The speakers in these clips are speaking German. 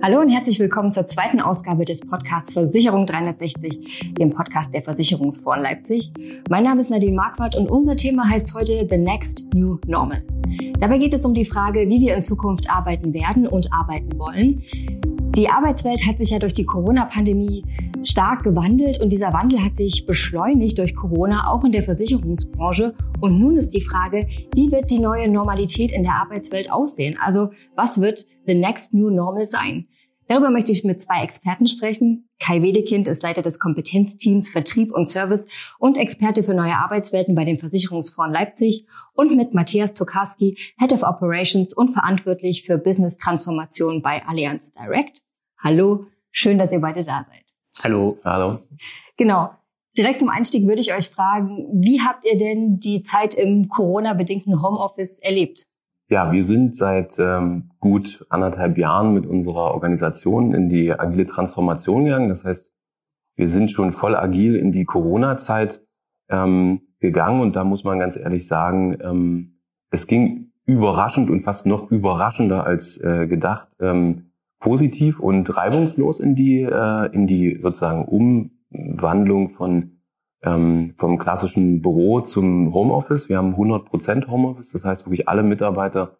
Hallo und herzlich willkommen zur zweiten Ausgabe des Podcasts Versicherung 360, dem Podcast der Versicherungsfonds in Leipzig. Mein Name ist Nadine Marquardt und unser Thema heißt heute The Next New Normal. Dabei geht es um die Frage, wie wir in Zukunft arbeiten werden und arbeiten wollen. Die Arbeitswelt hat sich ja durch die Corona-Pandemie stark gewandelt und dieser Wandel hat sich beschleunigt durch Corona auch in der Versicherungsbranche. Und nun ist die Frage, wie wird die neue Normalität in der Arbeitswelt aussehen? Also was wird the next new normal sein? Darüber möchte ich mit zwei Experten sprechen. Kai Wedekind ist Leiter des Kompetenzteams Vertrieb und Service und Experte für neue Arbeitswelten bei den Versicherungsfonds Leipzig und mit Matthias Tokarski, Head of Operations und verantwortlich für Business Transformation bei Allianz Direct. Hallo, schön, dass ihr beide da seid. Hallo. Hallo. Genau. Direkt zum Einstieg würde ich euch fragen, wie habt ihr denn die Zeit im Corona-bedingten Homeoffice erlebt? Ja, wir sind seit ähm, gut anderthalb Jahren mit unserer Organisation in die agile Transformation gegangen. Das heißt, wir sind schon voll agil in die Corona-Zeit ähm, gegangen und da muss man ganz ehrlich sagen, ähm, es ging überraschend und fast noch überraschender als äh, gedacht ähm, positiv und reibungslos in die äh, in die sozusagen Umwandlung von ähm, vom klassischen Büro zum Homeoffice. Wir haben 100 Prozent Homeoffice, das heißt wirklich alle Mitarbeiter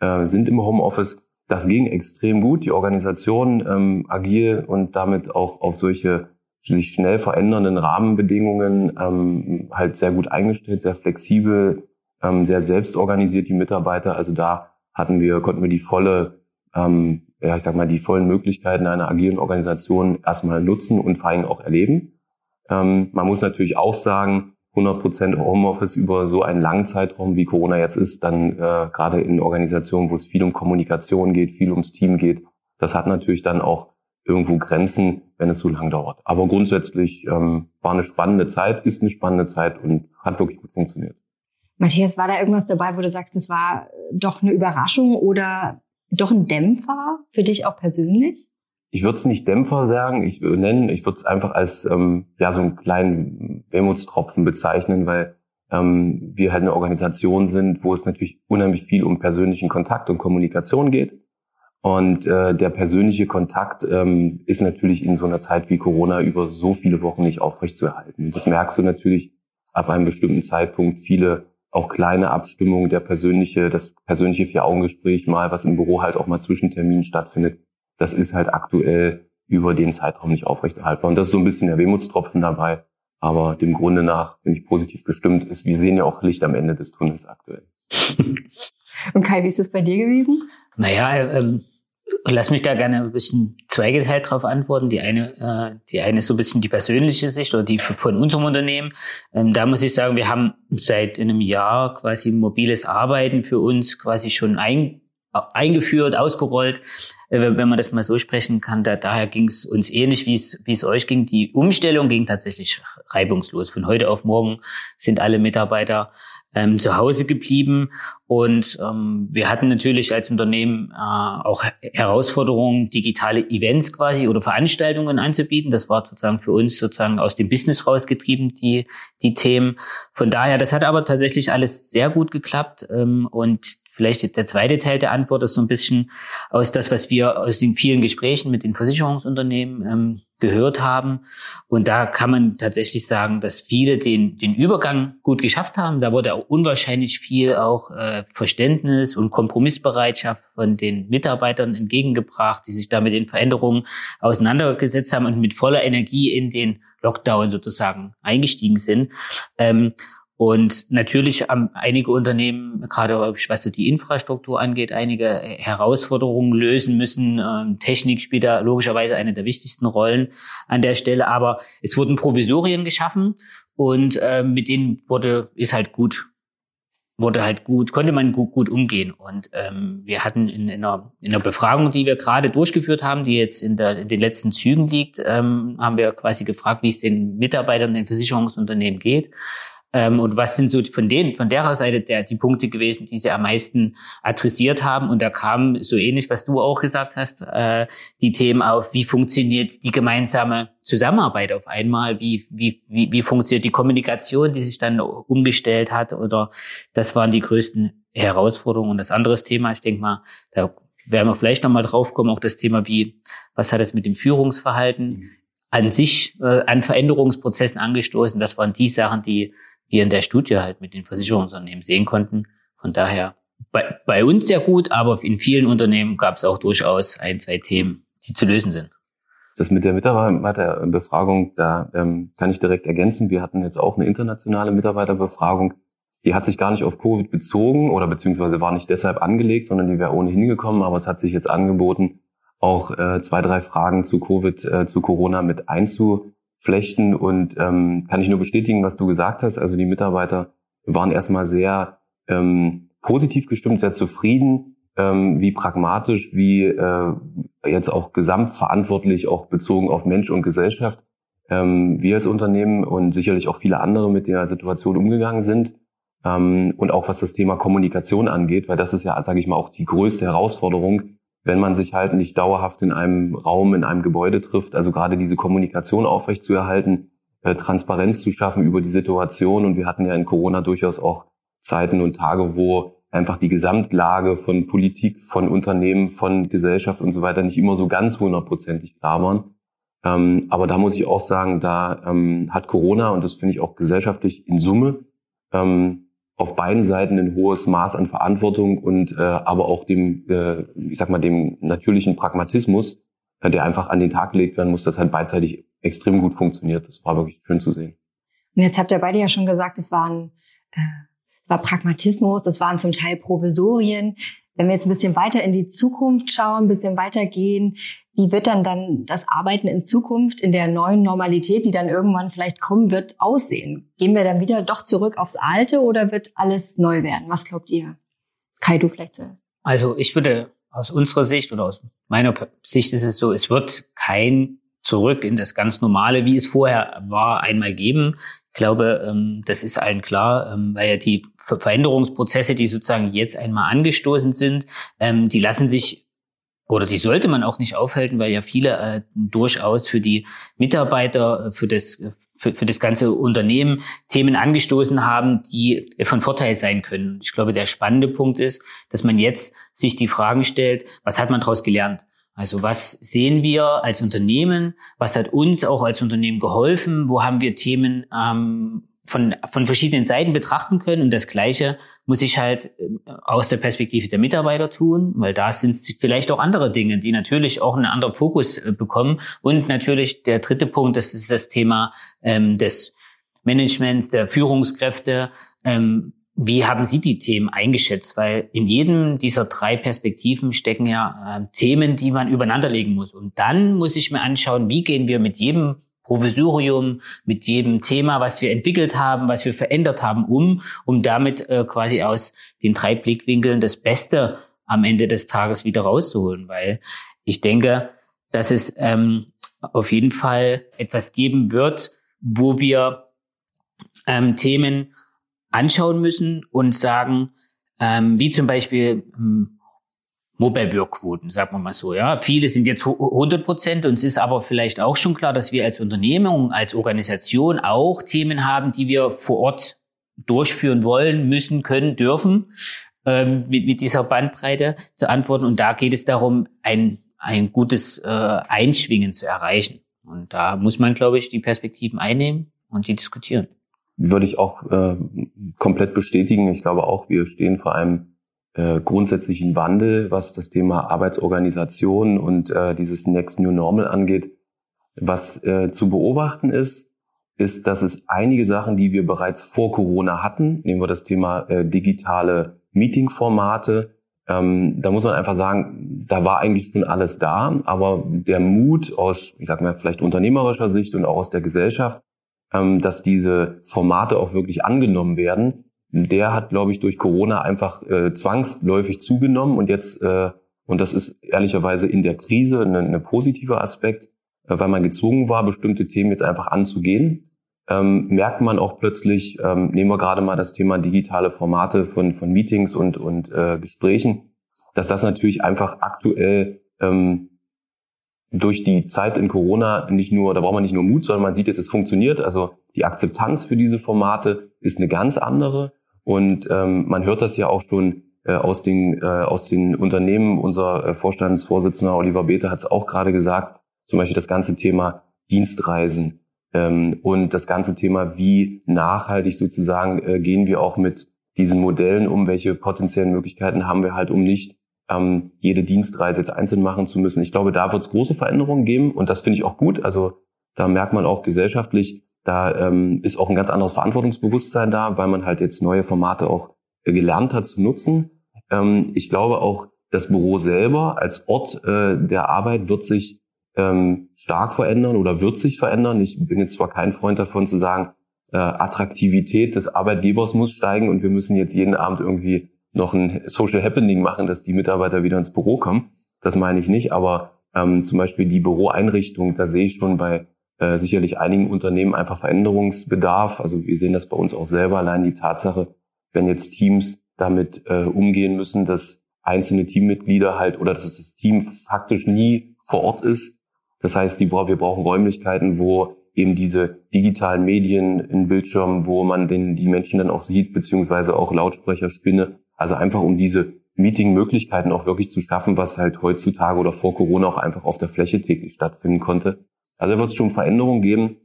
äh, sind im Homeoffice. Das ging extrem gut. Die Organisation ähm, agil und damit auch auf solche sich schnell verändernden Rahmenbedingungen ähm, halt sehr gut eingestellt, sehr flexibel, ähm, sehr selbstorganisiert die Mitarbeiter. Also da hatten wir, konnten wir die volle, ähm, ja ich sag mal, die vollen Möglichkeiten einer agilen Organisation erstmal nutzen und vor allem auch erleben. Ähm, man muss natürlich auch sagen, 100% Homeoffice über so einen langen Zeitraum, wie Corona jetzt ist, dann äh, gerade in Organisationen, wo es viel um Kommunikation geht, viel ums Team geht, das hat natürlich dann auch irgendwo Grenzen, wenn es so lang dauert. Aber grundsätzlich ähm, war eine spannende Zeit, ist eine spannende Zeit und hat wirklich gut funktioniert. Matthias, war da irgendwas dabei, wo du sagst, das war doch eine Überraschung oder doch ein Dämpfer für dich auch persönlich? ich würde es nicht Dämpfer sagen, ich würde nennen, ich würde es einfach als ähm, ja so einen kleinen Wehmutstropfen bezeichnen, weil ähm, wir halt eine Organisation sind, wo es natürlich unheimlich viel um persönlichen Kontakt und Kommunikation geht. Und äh, der persönliche Kontakt ähm, ist natürlich in so einer Zeit wie Corona über so viele Wochen nicht aufrechtzuerhalten. Und das merkst du natürlich ab einem bestimmten Zeitpunkt viele auch kleine Abstimmungen, der persönliche, das persönliche Vier-Augen-Gespräch mal, was im Büro halt auch mal zwischen Terminen stattfindet, das ist halt aktuell über den Zeitraum nicht aufrechterhaltbar. Und das ist so ein bisschen der Wehmutstropfen dabei. Aber dem Grunde nach bin ich positiv gestimmt. Ist, wir sehen ja auch Licht am Ende des Tunnels aktuell. Und Kai, wie ist das bei dir gewesen? Naja, ähm, lass mich da gerne ein bisschen zweigeteilt darauf antworten. Die eine, äh, die eine ist so ein bisschen die persönliche Sicht oder die von unserem Unternehmen. Ähm, da muss ich sagen, wir haben seit einem Jahr quasi mobiles Arbeiten für uns quasi schon ein, eingeführt, ausgerollt, äh, wenn man das mal so sprechen kann. Da, daher ging es uns ähnlich, wie es euch ging. Die Umstellung ging tatsächlich reibungslos. Von heute auf morgen sind alle Mitarbeiter ähm, zu Hause geblieben und ähm, wir hatten natürlich als Unternehmen äh, auch Herausforderungen, digitale Events quasi oder Veranstaltungen anzubieten. Das war sozusagen für uns sozusagen aus dem Business rausgetrieben, die, die Themen. Von daher, das hat aber tatsächlich alles sehr gut geklappt ähm, und Vielleicht der zweite Teil der Antwort ist so ein bisschen aus das, was wir aus den vielen Gesprächen mit den Versicherungsunternehmen ähm, gehört haben. Und da kann man tatsächlich sagen, dass viele den, den Übergang gut geschafft haben. Da wurde auch unwahrscheinlich viel auch äh, Verständnis und Kompromissbereitschaft von den Mitarbeitern entgegengebracht, die sich da mit den Veränderungen auseinandergesetzt haben und mit voller Energie in den Lockdown sozusagen eingestiegen sind. Ähm, und natürlich haben einige Unternehmen, gerade was so die Infrastruktur angeht, einige Herausforderungen lösen müssen. Ähm, Technik spielt da logischerweise eine der wichtigsten Rollen an der Stelle. Aber es wurden Provisorien geschaffen und äh, mit denen wurde, ist halt gut, wurde halt gut, konnte man gut, gut umgehen. Und ähm, wir hatten in, in, einer, in einer Befragung, die wir gerade durchgeführt haben, die jetzt in, der, in den letzten Zügen liegt, ähm, haben wir quasi gefragt, wie es den Mitarbeitern, den Versicherungsunternehmen geht. Ähm, und was sind so von denen, von derer Seite der, die Punkte gewesen, die sie am meisten adressiert haben? Und da kam so ähnlich, was du auch gesagt hast, äh, die Themen auf, wie funktioniert die gemeinsame Zusammenarbeit auf einmal? Wie, wie, wie, wie funktioniert die Kommunikation, die sich dann umgestellt hat? Oder das waren die größten Herausforderungen. Und das andere Thema, ich denke mal, da werden wir vielleicht nochmal drauf kommen, auch das Thema wie, was hat es mit dem Führungsverhalten mhm. an sich äh, an Veränderungsprozessen angestoßen. Das waren die Sachen, die wir in der Studie halt mit den Versicherungsunternehmen sehen konnten. Von daher bei, bei uns sehr gut, aber in vielen Unternehmen gab es auch durchaus ein, zwei Themen, die zu lösen sind. Das mit der Mitarbeiterbefragung, da ähm, kann ich direkt ergänzen. Wir hatten jetzt auch eine internationale Mitarbeiterbefragung. Die hat sich gar nicht auf Covid bezogen oder beziehungsweise war nicht deshalb angelegt, sondern die wäre ohnehin gekommen. Aber es hat sich jetzt angeboten, auch äh, zwei, drei Fragen zu Covid, äh, zu Corona mit einzuflechten. Und ähm, kann ich nur bestätigen, was du gesagt hast. Also die Mitarbeiter waren erstmal sehr ähm, positiv gestimmt, sehr zufrieden ähm, wie pragmatisch, wie äh, jetzt auch gesamtverantwortlich, auch bezogen auf Mensch und Gesellschaft, ähm, wir als Unternehmen und sicherlich auch viele andere mit der Situation umgegangen sind. Ähm, und auch was das Thema Kommunikation angeht, weil das ist ja, sage ich mal, auch die größte Herausforderung, wenn man sich halt nicht dauerhaft in einem Raum, in einem Gebäude trifft, also gerade diese Kommunikation aufrechtzuerhalten, äh, Transparenz zu schaffen über die Situation. Und wir hatten ja in Corona durchaus auch Zeiten und Tage, wo einfach die Gesamtlage von Politik, von Unternehmen, von Gesellschaft und so weiter nicht immer so ganz hundertprozentig klar waren. Ähm, aber da muss ich auch sagen, da ähm, hat Corona, und das finde ich auch gesellschaftlich in Summe, ähm, auf beiden Seiten ein hohes Maß an Verantwortung und äh, aber auch dem, äh, ich sag mal, dem natürlichen Pragmatismus, äh, der einfach an den Tag gelegt werden muss, das hat beidseitig extrem gut funktioniert. Das war wirklich schön zu sehen. Und jetzt habt ihr beide ja schon gesagt, es waren äh, war Pragmatismus, das waren zum Teil Provisorien. Wenn wir jetzt ein bisschen weiter in die Zukunft schauen, ein bisschen weitergehen, wie wird dann dann das Arbeiten in Zukunft in der neuen Normalität, die dann irgendwann vielleicht kommen wird, aussehen? Gehen wir dann wieder doch zurück aufs Alte oder wird alles neu werden? Was glaubt ihr? Kai, du vielleicht zuerst. Also ich würde aus unserer Sicht oder aus meiner Sicht ist es so, es wird kein zurück in das ganz normale, wie es vorher war, einmal geben. Ich glaube, ähm, das ist allen klar, ähm, weil ja die Veränderungsprozesse, die sozusagen jetzt einmal angestoßen sind, ähm, die lassen sich oder die sollte man auch nicht aufhalten, weil ja viele äh, durchaus für die Mitarbeiter, äh, für das für, für das ganze Unternehmen Themen angestoßen haben, die von Vorteil sein können. Ich glaube, der spannende Punkt ist, dass man jetzt sich die Fragen stellt, was hat man daraus gelernt? Also was sehen wir als Unternehmen? Was hat uns auch als Unternehmen geholfen? Wo haben wir Themen ähm, von, von verschiedenen Seiten betrachten können? Und das Gleiche muss ich halt ähm, aus der Perspektive der Mitarbeiter tun, weil da sind vielleicht auch andere Dinge, die natürlich auch einen anderen Fokus äh, bekommen. Und natürlich der dritte Punkt, das ist das Thema ähm, des Managements, der Führungskräfte. Ähm, wie haben Sie die Themen eingeschätzt? Weil in jedem dieser drei Perspektiven stecken ja äh, Themen, die man übereinanderlegen muss. Und dann muss ich mir anschauen, wie gehen wir mit jedem Provisorium, mit jedem Thema, was wir entwickelt haben, was wir verändert haben, um, um damit äh, quasi aus den drei Blickwinkeln das Beste am Ende des Tages wieder rauszuholen. Weil ich denke, dass es ähm, auf jeden Fall etwas geben wird, wo wir ähm, Themen anschauen müssen und sagen, ähm, wie zum Beispiel ähm, Mobile-Work-Quoten, sagen wir mal so. Ja, viele sind jetzt 100 Prozent und es ist aber vielleicht auch schon klar, dass wir als Unternehmung, als Organisation auch Themen haben, die wir vor Ort durchführen wollen, müssen, können, dürfen, ähm, mit, mit dieser Bandbreite zu antworten. Und da geht es darum, ein, ein gutes äh, Einschwingen zu erreichen. Und da muss man, glaube ich, die Perspektiven einnehmen und die diskutieren würde ich auch äh, komplett bestätigen. Ich glaube auch, wir stehen vor einem äh, grundsätzlichen Wandel, was das Thema Arbeitsorganisation und äh, dieses Next New Normal angeht. Was äh, zu beobachten ist, ist, dass es einige Sachen, die wir bereits vor Corona hatten, nehmen wir das Thema äh, digitale Meeting-Formate, ähm, da muss man einfach sagen, da war eigentlich schon alles da, aber der Mut aus, ich sag mal, vielleicht unternehmerischer Sicht und auch aus der Gesellschaft, ähm, dass diese Formate auch wirklich angenommen werden, der hat, glaube ich, durch Corona einfach äh, zwangsläufig zugenommen und jetzt, äh, und das ist ehrlicherweise in der Krise ein, ein positiver Aspekt, äh, weil man gezwungen war, bestimmte Themen jetzt einfach anzugehen, ähm, merkt man auch plötzlich, ähm, nehmen wir gerade mal das Thema digitale Formate von, von Meetings und, und äh, Gesprächen, dass das natürlich einfach aktuell ähm, durch die Zeit in Corona nicht nur, da braucht man nicht nur Mut, sondern man sieht jetzt, es funktioniert. Also die Akzeptanz für diese Formate ist eine ganz andere. Und ähm, man hört das ja auch schon äh, aus den äh, aus den Unternehmen. Unser äh, Vorstandsvorsitzender Oliver Beete hat es auch gerade gesagt. Zum Beispiel das ganze Thema Dienstreisen ähm, und das ganze Thema, wie nachhaltig sozusagen äh, gehen wir auch mit diesen Modellen um, welche potenziellen Möglichkeiten haben wir halt, um nicht ähm, jede Dienstreise jetzt einzeln machen zu müssen. Ich glaube, da wird es große Veränderungen geben und das finde ich auch gut. Also da merkt man auch gesellschaftlich, da ähm, ist auch ein ganz anderes Verantwortungsbewusstsein da, weil man halt jetzt neue Formate auch äh, gelernt hat zu nutzen. Ähm, ich glaube auch, das Büro selber als Ort äh, der Arbeit wird sich ähm, stark verändern oder wird sich verändern. Ich bin jetzt zwar kein Freund davon zu sagen, äh, Attraktivität des Arbeitgebers muss steigen und wir müssen jetzt jeden Abend irgendwie noch ein Social Happening machen, dass die Mitarbeiter wieder ins Büro kommen. Das meine ich nicht, aber ähm, zum Beispiel die Büroeinrichtung, da sehe ich schon bei äh, sicherlich einigen Unternehmen einfach Veränderungsbedarf. Also wir sehen das bei uns auch selber, allein die Tatsache, wenn jetzt Teams damit äh, umgehen müssen, dass einzelne Teammitglieder halt oder dass das Team faktisch nie vor Ort ist. Das heißt, die, wir brauchen Räumlichkeiten, wo eben diese digitalen Medien in Bildschirmen, wo man den, die Menschen dann auch sieht, beziehungsweise auch Lautsprecher, Spinne, also einfach um diese Meeting-Möglichkeiten auch wirklich zu schaffen, was halt heutzutage oder vor Corona auch einfach auf der Fläche täglich stattfinden konnte. Also da wird es schon Veränderungen geben,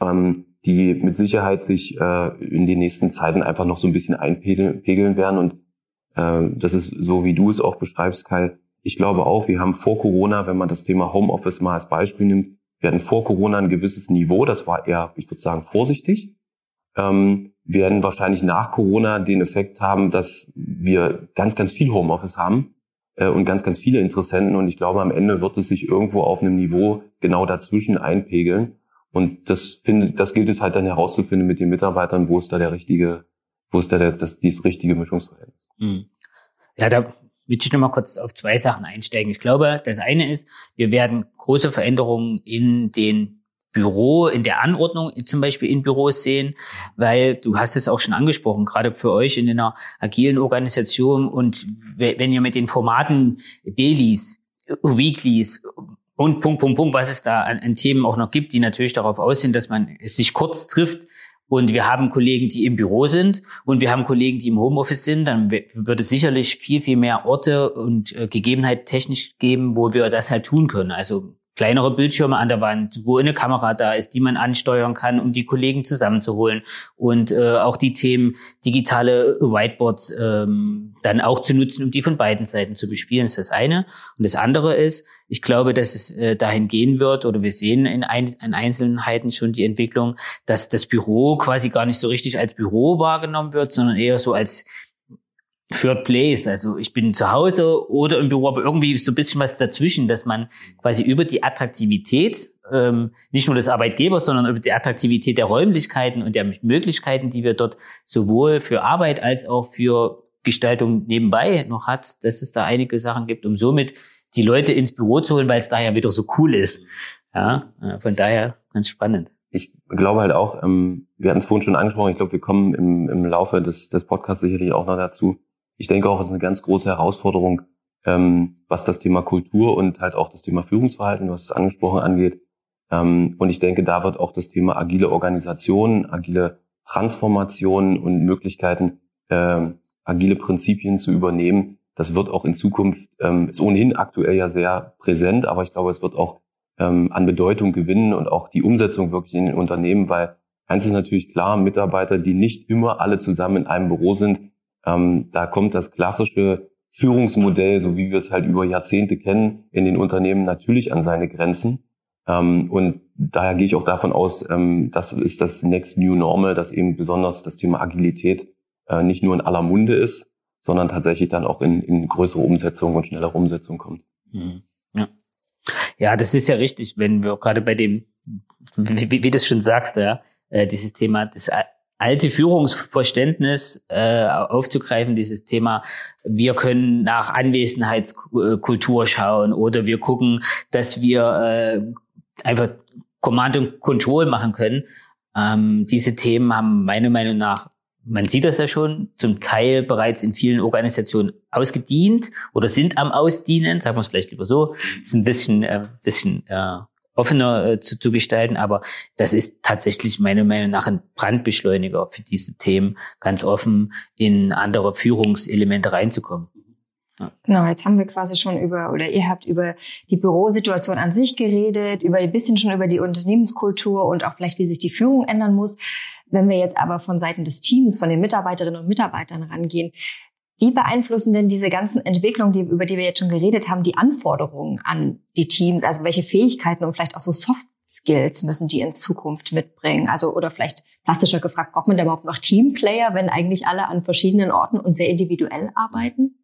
ähm, die mit Sicherheit sich äh, in den nächsten Zeiten einfach noch so ein bisschen einpegeln werden. Und äh, das ist so, wie du es auch beschreibst, Kai. Ich glaube auch, wir haben vor Corona, wenn man das Thema Homeoffice mal als Beispiel nimmt, wir hatten vor Corona ein gewisses Niveau, das war eher, ich würde sagen, vorsichtig. Ähm, werden wahrscheinlich nach Corona den Effekt haben, dass wir ganz, ganz viel Homeoffice haben äh, und ganz, ganz viele Interessenten. Und ich glaube, am Ende wird es sich irgendwo auf einem Niveau genau dazwischen einpegeln. Und das, finde, das gilt es halt dann herauszufinden mit den Mitarbeitern, wo ist da der richtige, wo ist da der, das, dieses richtige Mischungsverhältnis. Mhm. Ja, da will ich nochmal kurz auf zwei Sachen einsteigen. Ich glaube, das eine ist, wir werden große Veränderungen in den Büro, in der Anordnung zum Beispiel in Büros sehen, weil du hast es auch schon angesprochen, gerade für euch in einer agilen Organisation und wenn ihr mit den Formaten Dailies, Weeklies und Punkt, Punkt, Punkt, was es da an, an Themen auch noch gibt, die natürlich darauf aussehen, dass man sich kurz trifft, und wir haben Kollegen, die im Büro sind und wir haben Kollegen, die im Homeoffice sind, dann wird es sicherlich viel, viel mehr Orte und äh, Gegebenheit technisch geben, wo wir das halt tun können. Also kleinere Bildschirme an der Wand, wo eine Kamera da ist, die man ansteuern kann, um die Kollegen zusammenzuholen und äh, auch die Themen digitale Whiteboards ähm, dann auch zu nutzen, um die von beiden Seiten zu bespielen, ist das eine. Und das andere ist, ich glaube, dass es äh, dahin gehen wird, oder wir sehen in, ein, in Einzelheiten schon die Entwicklung, dass das Büro quasi gar nicht so richtig als Büro wahrgenommen wird, sondern eher so als Third Place. Also ich bin zu Hause oder im Büro, aber irgendwie so ein bisschen was dazwischen, dass man quasi über die Attraktivität ähm, nicht nur des Arbeitgebers, sondern über die Attraktivität der Räumlichkeiten und der Möglichkeiten, die wir dort sowohl für Arbeit als auch für Gestaltung nebenbei noch hat, dass es da einige Sachen gibt, um somit die Leute ins Büro zu holen, weil es da ja wieder so cool ist. Ja, äh, von daher ganz spannend. Ich glaube halt auch, ähm, wir hatten es vorhin schon angesprochen, ich glaube, wir kommen im, im Laufe des, des Podcasts sicherlich auch noch dazu, ich denke auch, es ist eine ganz große Herausforderung, ähm, was das Thema Kultur und halt auch das Thema Führungsverhalten, was es angesprochen angeht. Ähm, und ich denke, da wird auch das Thema agile Organisation, agile Transformation und Möglichkeiten, äh, agile Prinzipien zu übernehmen, das wird auch in Zukunft, ähm, ist ohnehin aktuell ja sehr präsent, aber ich glaube, es wird auch ähm, an Bedeutung gewinnen und auch die Umsetzung wirklich in den Unternehmen, weil eins ist natürlich klar, Mitarbeiter, die nicht immer alle zusammen in einem Büro sind, ähm, da kommt das klassische Führungsmodell, so wie wir es halt über Jahrzehnte kennen, in den Unternehmen natürlich an seine Grenzen. Ähm, und daher gehe ich auch davon aus, ähm, das ist das Next New Normal, dass eben besonders das Thema Agilität äh, nicht nur in aller Munde ist, sondern tatsächlich dann auch in, in größere Umsetzung und schnellere Umsetzung kommt. Mhm. Ja. ja, das ist ja richtig, wenn wir gerade bei dem, wie, wie, wie du es schon sagst, ja, äh, dieses Thema des alte Führungsverständnis äh, aufzugreifen, dieses Thema, wir können nach Anwesenheitskultur schauen oder wir gucken, dass wir äh, einfach Command und Control machen können. Ähm, diese Themen haben meiner Meinung nach, man sieht das ja schon, zum Teil bereits in vielen Organisationen ausgedient oder sind am Ausdienen, sagen wir es vielleicht lieber so, ist ein bisschen, äh, bisschen äh, offener äh, zu, zu gestalten, aber das ist tatsächlich meiner Meinung nach ein Brandbeschleuniger für diese Themen, ganz offen in andere Führungselemente reinzukommen. Genau, jetzt haben wir quasi schon über, oder ihr habt über die Bürosituation an sich geredet, über ein bisschen schon über die Unternehmenskultur und auch vielleicht, wie sich die Führung ändern muss. Wenn wir jetzt aber von Seiten des Teams, von den Mitarbeiterinnen und Mitarbeitern rangehen, wie beeinflussen denn diese ganzen Entwicklungen, die, über die wir jetzt schon geredet haben, die Anforderungen an die Teams? Also welche Fähigkeiten und vielleicht auch so Soft Skills müssen die in Zukunft mitbringen? Also, oder vielleicht plastischer gefragt, braucht man da überhaupt noch Teamplayer, wenn eigentlich alle an verschiedenen Orten und sehr individuell arbeiten?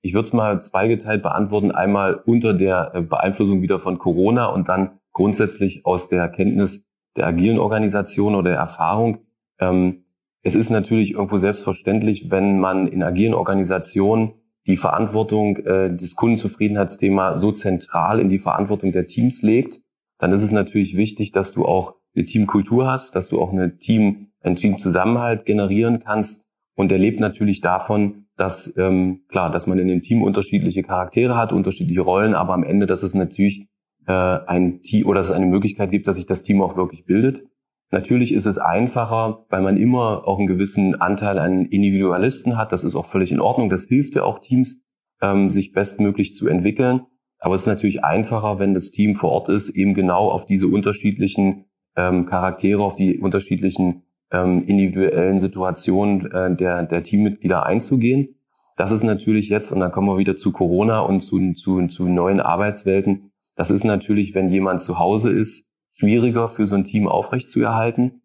Ich würde es mal zweigeteilt beantworten. Einmal unter der äh, Beeinflussung wieder von Corona und dann grundsätzlich aus der Kenntnis der agilen Organisation oder der Erfahrung. Ähm, es ist natürlich irgendwo selbstverständlich, wenn man in agilen Organisationen die Verantwortung äh, des Kundenzufriedenheitsthema so zentral in die Verantwortung der Teams legt, dann ist es natürlich wichtig, dass du auch eine Teamkultur hast, dass du auch eine Team, einen Teamzusammenhalt generieren kannst. Und er lebt natürlich davon, dass ähm, klar, dass man in dem Team unterschiedliche Charaktere hat, unterschiedliche Rollen, aber am Ende, dass es natürlich äh, ein Team oder dass es eine Möglichkeit gibt, dass sich das Team auch wirklich bildet. Natürlich ist es einfacher, weil man immer auch einen gewissen Anteil an Individualisten hat. Das ist auch völlig in Ordnung. Das hilft ja auch Teams, ähm, sich bestmöglich zu entwickeln. Aber es ist natürlich einfacher, wenn das Team vor Ort ist, eben genau auf diese unterschiedlichen ähm, Charaktere, auf die unterschiedlichen ähm, individuellen Situationen äh, der, der Teammitglieder einzugehen. Das ist natürlich jetzt, und dann kommen wir wieder zu Corona und zu, zu, zu neuen Arbeitswelten, das ist natürlich, wenn jemand zu Hause ist, schwieriger für so ein Team aufrechtzuerhalten.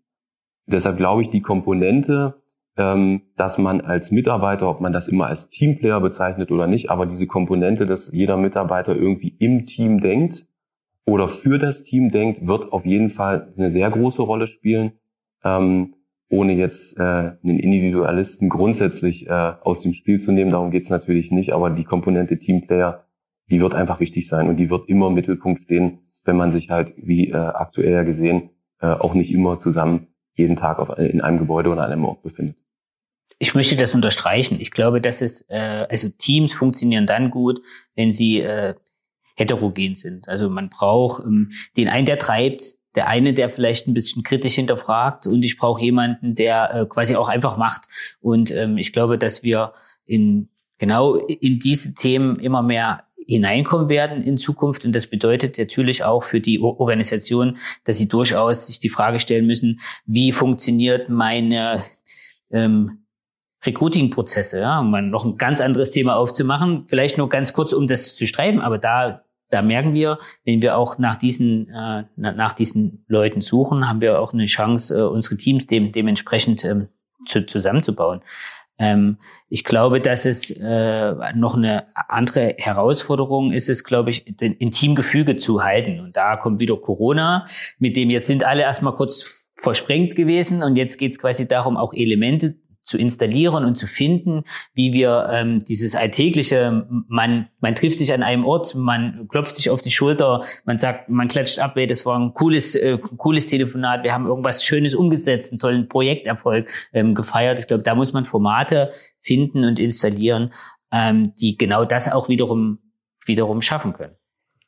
Deshalb glaube ich, die Komponente, ähm, dass man als Mitarbeiter, ob man das immer als Teamplayer bezeichnet oder nicht, aber diese Komponente, dass jeder Mitarbeiter irgendwie im Team denkt oder für das Team denkt, wird auf jeden Fall eine sehr große Rolle spielen, ähm, ohne jetzt äh, einen Individualisten grundsätzlich äh, aus dem Spiel zu nehmen. Darum geht es natürlich nicht, aber die Komponente Teamplayer, die wird einfach wichtig sein und die wird immer im Mittelpunkt stehen wenn man sich halt, wie äh, aktuell gesehen, äh, auch nicht immer zusammen jeden Tag auf, in einem Gebäude oder an einem Ort befindet. Ich möchte das unterstreichen. Ich glaube, dass es, äh, also Teams funktionieren dann gut, wenn sie äh, heterogen sind. Also man braucht ähm, den einen, der treibt, der eine, der vielleicht ein bisschen kritisch hinterfragt und ich brauche jemanden, der äh, quasi auch einfach macht. Und ähm, ich glaube, dass wir in genau in diese Themen immer mehr hineinkommen werden in Zukunft. Und das bedeutet natürlich auch für die Organisation, dass sie durchaus sich die Frage stellen müssen, wie funktioniert meine ähm, Recruiting-Prozesse, ja, um noch ein ganz anderes Thema aufzumachen. Vielleicht nur ganz kurz, um das zu streiben, aber da, da merken wir, wenn wir auch nach diesen, äh, nach diesen Leuten suchen, haben wir auch eine Chance, äh, unsere Teams dem, dementsprechend ähm, zu, zusammenzubauen. Ähm, ich glaube, dass es äh, noch eine andere Herausforderung ist, es, glaube ich, den Intimgefüge zu halten. Und da kommt wieder Corona, mit dem jetzt sind alle erstmal kurz versprengt gewesen und jetzt geht es quasi darum, auch Elemente zu installieren und zu finden, wie wir ähm, dieses alltägliche, man, man trifft sich an einem Ort, man klopft sich auf die Schulter, man sagt, man klatscht ab, ey, das war ein cooles, äh, cooles Telefonat, wir haben irgendwas Schönes umgesetzt, einen tollen Projekterfolg ähm, gefeiert. Ich glaube, da muss man Formate finden und installieren, ähm, die genau das auch wiederum, wiederum schaffen können.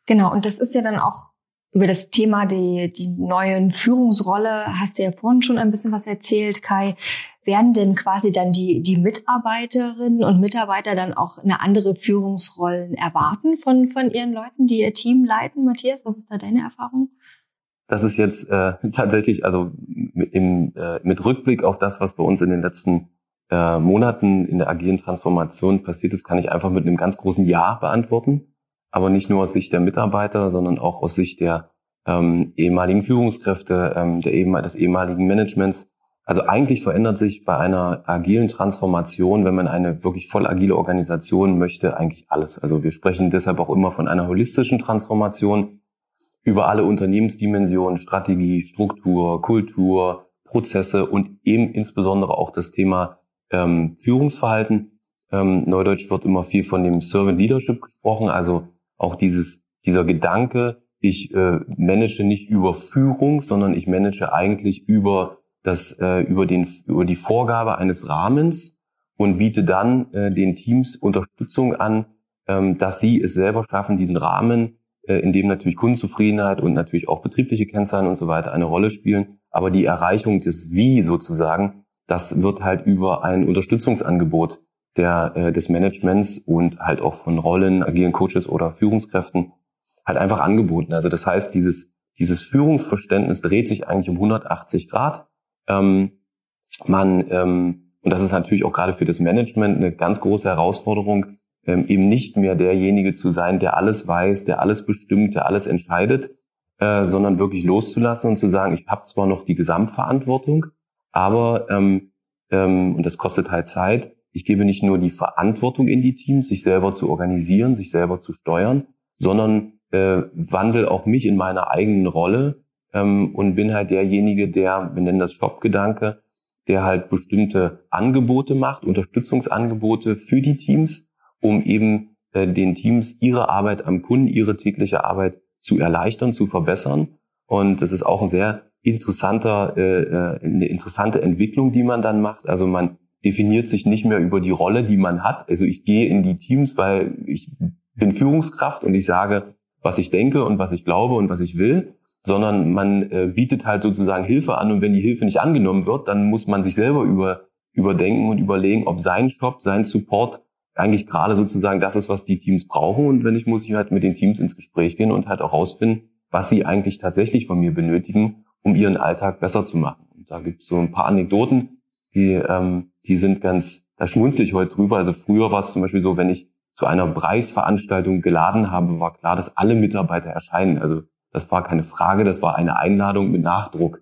Genau, und das ist ja dann auch über das Thema die, die neuen Führungsrolle hast du ja vorhin schon ein bisschen was erzählt, Kai. Werden denn quasi dann die, die Mitarbeiterinnen und Mitarbeiter dann auch eine andere Führungsrollen erwarten von, von ihren Leuten, die ihr Team leiten? Matthias, was ist da deine Erfahrung? Das ist jetzt äh, tatsächlich, also im, äh, mit Rückblick auf das, was bei uns in den letzten äh, Monaten in der agilen Transformation passiert ist, kann ich einfach mit einem ganz großen Ja beantworten aber nicht nur aus Sicht der Mitarbeiter, sondern auch aus Sicht der ähm, ehemaligen Führungskräfte, ähm, der ehem des ehemaligen Managements. Also eigentlich verändert sich bei einer agilen Transformation, wenn man eine wirklich voll agile Organisation möchte, eigentlich alles. Also wir sprechen deshalb auch immer von einer holistischen Transformation über alle Unternehmensdimensionen, Strategie, Struktur, Kultur, Prozesse und eben insbesondere auch das Thema ähm, Führungsverhalten. Ähm, Neudeutsch wird immer viel von dem Servant Leadership gesprochen, also auch dieses, dieser Gedanke, ich äh, manage nicht über Führung, sondern ich manage eigentlich über das, äh, über den, über die Vorgabe eines Rahmens und biete dann äh, den Teams Unterstützung an, ähm, dass sie es selber schaffen, diesen Rahmen äh, in dem natürlich Kundenzufriedenheit und natürlich auch betriebliche Kennzahlen und so weiter eine Rolle spielen. Aber die Erreichung des Wie sozusagen, das wird halt über ein Unterstützungsangebot der, äh, des Managements und halt auch von Rollen, agilen Coaches oder Führungskräften halt einfach angeboten. Also das heißt, dieses, dieses Führungsverständnis dreht sich eigentlich um 180 Grad. Ähm, man, ähm, und das ist natürlich auch gerade für das Management eine ganz große Herausforderung, ähm, eben nicht mehr derjenige zu sein, der alles weiß, der alles bestimmt, der alles entscheidet, äh, sondern wirklich loszulassen und zu sagen, ich habe zwar noch die Gesamtverantwortung, aber ähm, ähm, und das kostet halt Zeit. Ich gebe nicht nur die Verantwortung in die Teams, sich selber zu organisieren, sich selber zu steuern, sondern äh, wandel auch mich in meiner eigenen Rolle ähm, und bin halt derjenige, der, wir nennen das Shop-Gedanke, der halt bestimmte Angebote macht, Unterstützungsangebote für die Teams, um eben äh, den Teams ihre Arbeit am Kunden, ihre tägliche Arbeit zu erleichtern, zu verbessern. Und das ist auch ein sehr interessanter, äh, äh, eine interessante Entwicklung, die man dann macht. Also man definiert sich nicht mehr über die Rolle, die man hat. Also ich gehe in die Teams, weil ich bin Führungskraft und ich sage, was ich denke und was ich glaube und was ich will, sondern man äh, bietet halt sozusagen Hilfe an und wenn die Hilfe nicht angenommen wird, dann muss man sich selber über, überdenken und überlegen, ob sein Shop, sein Support eigentlich gerade sozusagen das ist, was die Teams brauchen. Und wenn ich muss ich halt mit den Teams ins Gespräch gehen und halt auch rausfinden, was sie eigentlich tatsächlich von mir benötigen, um ihren Alltag besser zu machen. Und da gibt es so ein paar Anekdoten, die, ähm, die sind ganz, da schmunzle ich heute drüber. Also früher war es zum Beispiel so, wenn ich zu einer Preisveranstaltung geladen habe, war klar, dass alle Mitarbeiter erscheinen. Also das war keine Frage, das war eine Einladung mit Nachdruck.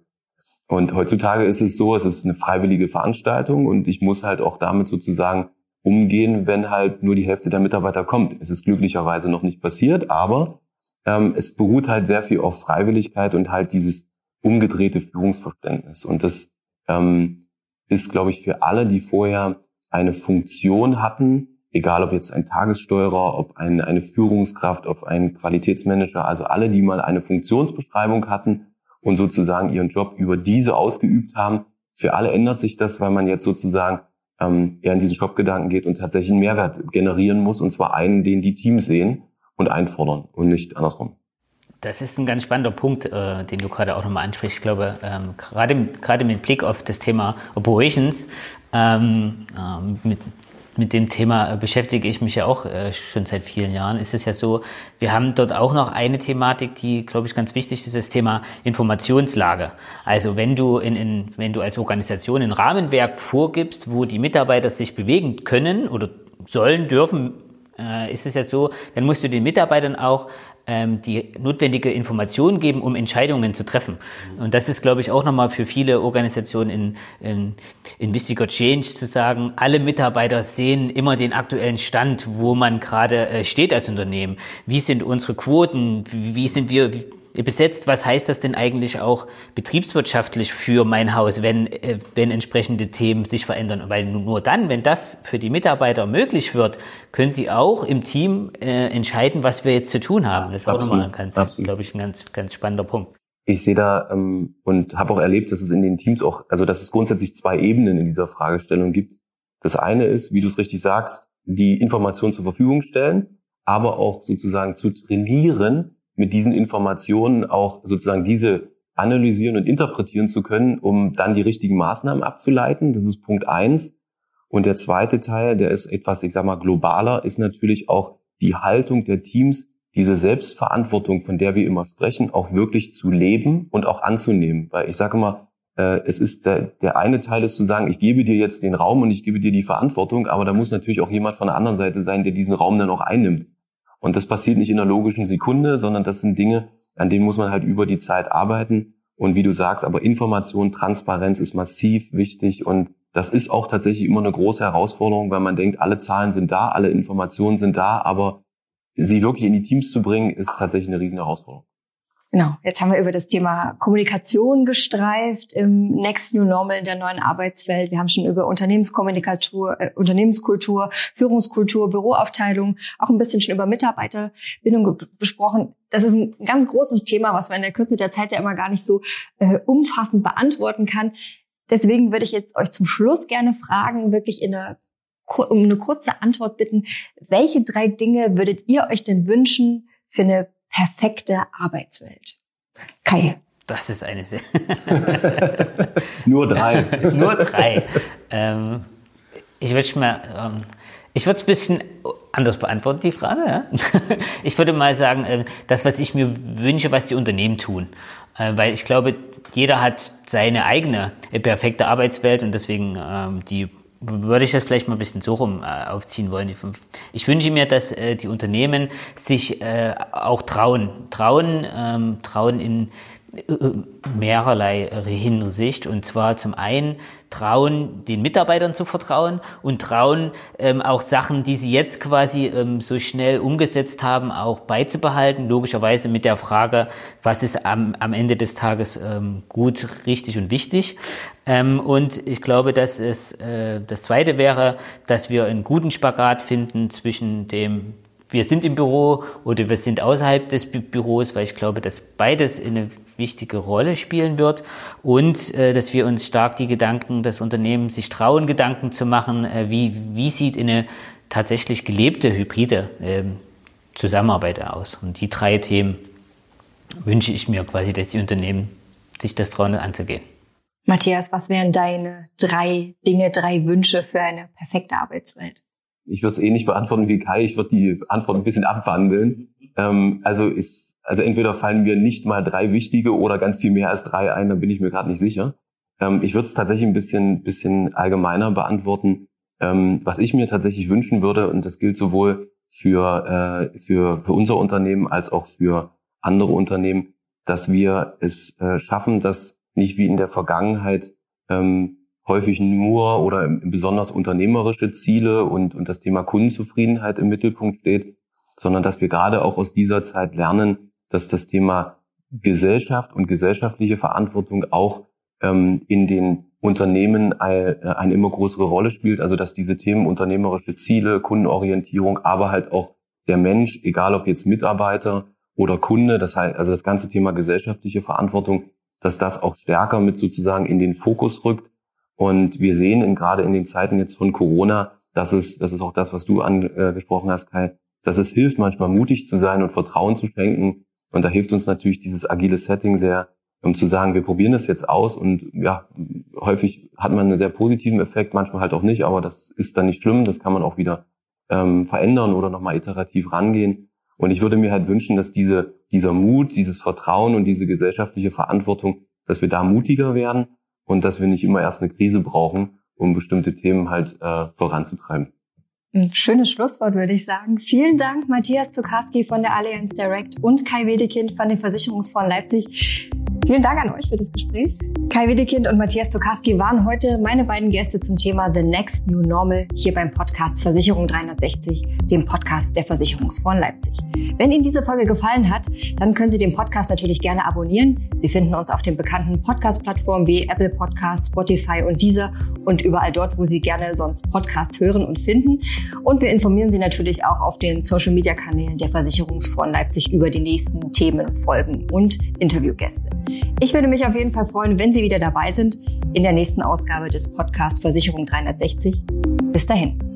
Und heutzutage ist es so, es ist eine freiwillige Veranstaltung und ich muss halt auch damit sozusagen umgehen, wenn halt nur die Hälfte der Mitarbeiter kommt. Es ist glücklicherweise noch nicht passiert, aber ähm, es beruht halt sehr viel auf Freiwilligkeit und halt dieses umgedrehte Führungsverständnis. Und das ähm, ist, glaube ich, für alle, die vorher eine Funktion hatten, egal ob jetzt ein Tagessteuerer, ob ein, eine Führungskraft, ob ein Qualitätsmanager, also alle, die mal eine Funktionsbeschreibung hatten und sozusagen ihren Job über diese ausgeübt haben, für alle ändert sich das, weil man jetzt sozusagen ähm, eher in diesen Shop-Gedanken geht und tatsächlich einen Mehrwert generieren muss, und zwar einen, den die Teams sehen und einfordern und nicht andersrum. Das ist ein ganz spannender Punkt, äh, den du gerade auch nochmal ansprichst. Ich glaube, ähm, gerade, gerade mit Blick auf das Thema Operations, ähm, ähm, mit, mit dem Thema beschäftige ich mich ja auch äh, schon seit vielen Jahren. Ist es ja so, wir haben dort auch noch eine Thematik, die, glaube ich, ganz wichtig ist, das Thema Informationslage. Also wenn du in, in, wenn du als Organisation ein Rahmenwerk vorgibst, wo die Mitarbeiter sich bewegen können oder sollen, dürfen, äh, ist es ja so, dann musst du den Mitarbeitern auch ähm, die notwendige Information geben, um Entscheidungen zu treffen. Und das ist, glaube ich, auch nochmal für viele Organisationen in, in, in wichtiger Change zu sagen, alle Mitarbeiter sehen immer den aktuellen Stand, wo man gerade äh, steht als Unternehmen. Wie sind unsere Quoten? Wie sind wir, wie, besetzt, was heißt das denn eigentlich auch betriebswirtschaftlich für mein Haus, wenn, äh, wenn entsprechende Themen sich verändern? Weil nur dann, wenn das für die Mitarbeiter möglich wird, können sie auch im Team äh, entscheiden, was wir jetzt zu tun haben. Das ist Absolut. auch nochmal ein ganz, glaube ich, ein ganz, ganz spannender Punkt. Ich sehe da ähm, und habe auch erlebt, dass es in den Teams auch, also dass es grundsätzlich zwei Ebenen in dieser Fragestellung gibt. Das eine ist, wie du es richtig sagst, die Information zur Verfügung stellen, aber auch sozusagen zu trainieren, mit diesen Informationen auch sozusagen diese analysieren und interpretieren zu können, um dann die richtigen Maßnahmen abzuleiten. Das ist Punkt eins. Und der zweite Teil, der ist etwas, ich sag mal, globaler, ist natürlich auch die Haltung der Teams, diese Selbstverantwortung, von der wir immer sprechen, auch wirklich zu leben und auch anzunehmen. Weil ich sage immer, äh, es ist der, der eine Teil ist zu sagen, ich gebe dir jetzt den Raum und ich gebe dir die Verantwortung, aber da muss natürlich auch jemand von der anderen Seite sein, der diesen Raum dann auch einnimmt. Und das passiert nicht in einer logischen Sekunde, sondern das sind Dinge, an denen muss man halt über die Zeit arbeiten. Und wie du sagst, aber Information, Transparenz ist massiv wichtig und das ist auch tatsächlich immer eine große Herausforderung, weil man denkt, alle Zahlen sind da, alle Informationen sind da, aber sie wirklich in die Teams zu bringen, ist tatsächlich eine riesen Herausforderung. Genau, jetzt haben wir über das Thema Kommunikation gestreift im Next New Normal in der neuen Arbeitswelt. Wir haben schon über Unternehmenskommunikatur, äh, Unternehmenskultur, Führungskultur, Büroaufteilung, auch ein bisschen schon über Mitarbeiterbindung besprochen. Das ist ein ganz großes Thema, was man in der Kürze der Zeit ja immer gar nicht so äh, umfassend beantworten kann. Deswegen würde ich jetzt euch zum Schluss gerne fragen, wirklich in eine, um eine kurze Antwort bitten. Welche drei Dinge würdet ihr euch denn wünschen für eine perfekte Arbeitswelt? Kai. Das ist eine sehr. Nur drei. Nur drei. Ähm, ich würde mal, ähm, ich würde es ein bisschen anders beantworten, die Frage. Ja? Ich würde mal sagen, äh, das, was ich mir wünsche, was die Unternehmen tun. Äh, weil ich glaube, jeder hat seine eigene perfekte Arbeitswelt und deswegen ähm, die würde ich das vielleicht mal ein bisschen so rum äh, aufziehen wollen. Ich wünsche mir, dass äh, die Unternehmen sich äh, auch trauen, trauen, ähm, trauen in mehrerlei Hinsicht. Und zwar zum einen trauen, den Mitarbeitern zu vertrauen und trauen, ähm, auch Sachen, die sie jetzt quasi ähm, so schnell umgesetzt haben, auch beizubehalten. Logischerweise mit der Frage, was ist am, am Ende des Tages ähm, gut, richtig und wichtig. Ähm, und ich glaube, dass es, äh, das Zweite wäre, dass wir einen guten Spagat finden zwischen dem wir sind im Büro oder wir sind außerhalb des Bü Büros, weil ich glaube, dass beides eine wichtige Rolle spielen wird und äh, dass wir uns stark die Gedanken, das Unternehmen sich trauen, Gedanken zu machen, äh, wie, wie sieht eine tatsächlich gelebte hybride äh, Zusammenarbeit aus. Und die drei Themen wünsche ich mir quasi, dass die Unternehmen sich das trauen anzugehen. Matthias, was wären deine drei Dinge, drei Wünsche für eine perfekte Arbeitswelt? Ich würde es eh nicht beantworten wie Kai, ich würde die Antwort ein bisschen abwandeln. Ähm, also ist, also entweder fallen mir nicht mal drei wichtige oder ganz viel mehr als drei ein, da bin ich mir gerade nicht sicher. Ähm, ich würde es tatsächlich ein bisschen, bisschen allgemeiner beantworten. Ähm, was ich mir tatsächlich wünschen würde, und das gilt sowohl für, äh, für, für unser Unternehmen als auch für andere Unternehmen, dass wir es äh, schaffen, dass nicht wie in der Vergangenheit ähm, häufig nur oder besonders unternehmerische Ziele und, und das Thema Kundenzufriedenheit im Mittelpunkt steht, sondern dass wir gerade auch aus dieser Zeit lernen, dass das Thema Gesellschaft und gesellschaftliche Verantwortung auch ähm, in den Unternehmen eine, äh, eine immer größere Rolle spielt. Also dass diese Themen unternehmerische Ziele, Kundenorientierung, aber halt auch der Mensch, egal ob jetzt Mitarbeiter oder Kunde, das heißt, also das ganze Thema gesellschaftliche Verantwortung, dass das auch stärker mit sozusagen in den Fokus rückt und wir sehen in, gerade in den Zeiten jetzt von Corona, dass es, das ist auch das, was du angesprochen hast, Kai, dass es hilft, manchmal mutig zu sein und Vertrauen zu schenken. Und da hilft uns natürlich dieses agile Setting sehr, um zu sagen, wir probieren das jetzt aus und ja, häufig hat man einen sehr positiven Effekt, manchmal halt auch nicht, aber das ist dann nicht schlimm, das kann man auch wieder ähm, verändern oder nochmal iterativ rangehen. Und ich würde mir halt wünschen, dass diese, dieser Mut, dieses Vertrauen und diese gesellschaftliche Verantwortung, dass wir da mutiger werden und dass wir nicht immer erst eine Krise brauchen, um bestimmte Themen halt äh, voranzutreiben. Ein schönes Schlusswort, würde ich sagen. Vielen Dank, Matthias Tokarski von der Allianz Direct und Kai Wedekind von den Versicherungsfonds Leipzig. Vielen Dank an euch für das Gespräch. Kai Wedekind und Matthias Tokarski waren heute meine beiden Gäste zum Thema The Next New Normal hier beim Podcast Versicherung 360, dem Podcast der Versicherungsfonds Leipzig. Wenn Ihnen diese Folge gefallen hat, dann können Sie den Podcast natürlich gerne abonnieren. Sie finden uns auf den bekannten Podcast-Plattformen wie Apple Podcasts, Spotify und Deezer und überall dort, wo Sie gerne sonst Podcast hören und finden. Und wir informieren Sie natürlich auch auf den Social-Media-Kanälen der Versicherungsfonds Leipzig über die nächsten Themen, Folgen und Interviewgäste. Ich würde mich auf jeden Fall freuen, wenn Sie wieder dabei sind in der nächsten Ausgabe des Podcasts Versicherung 360. Bis dahin.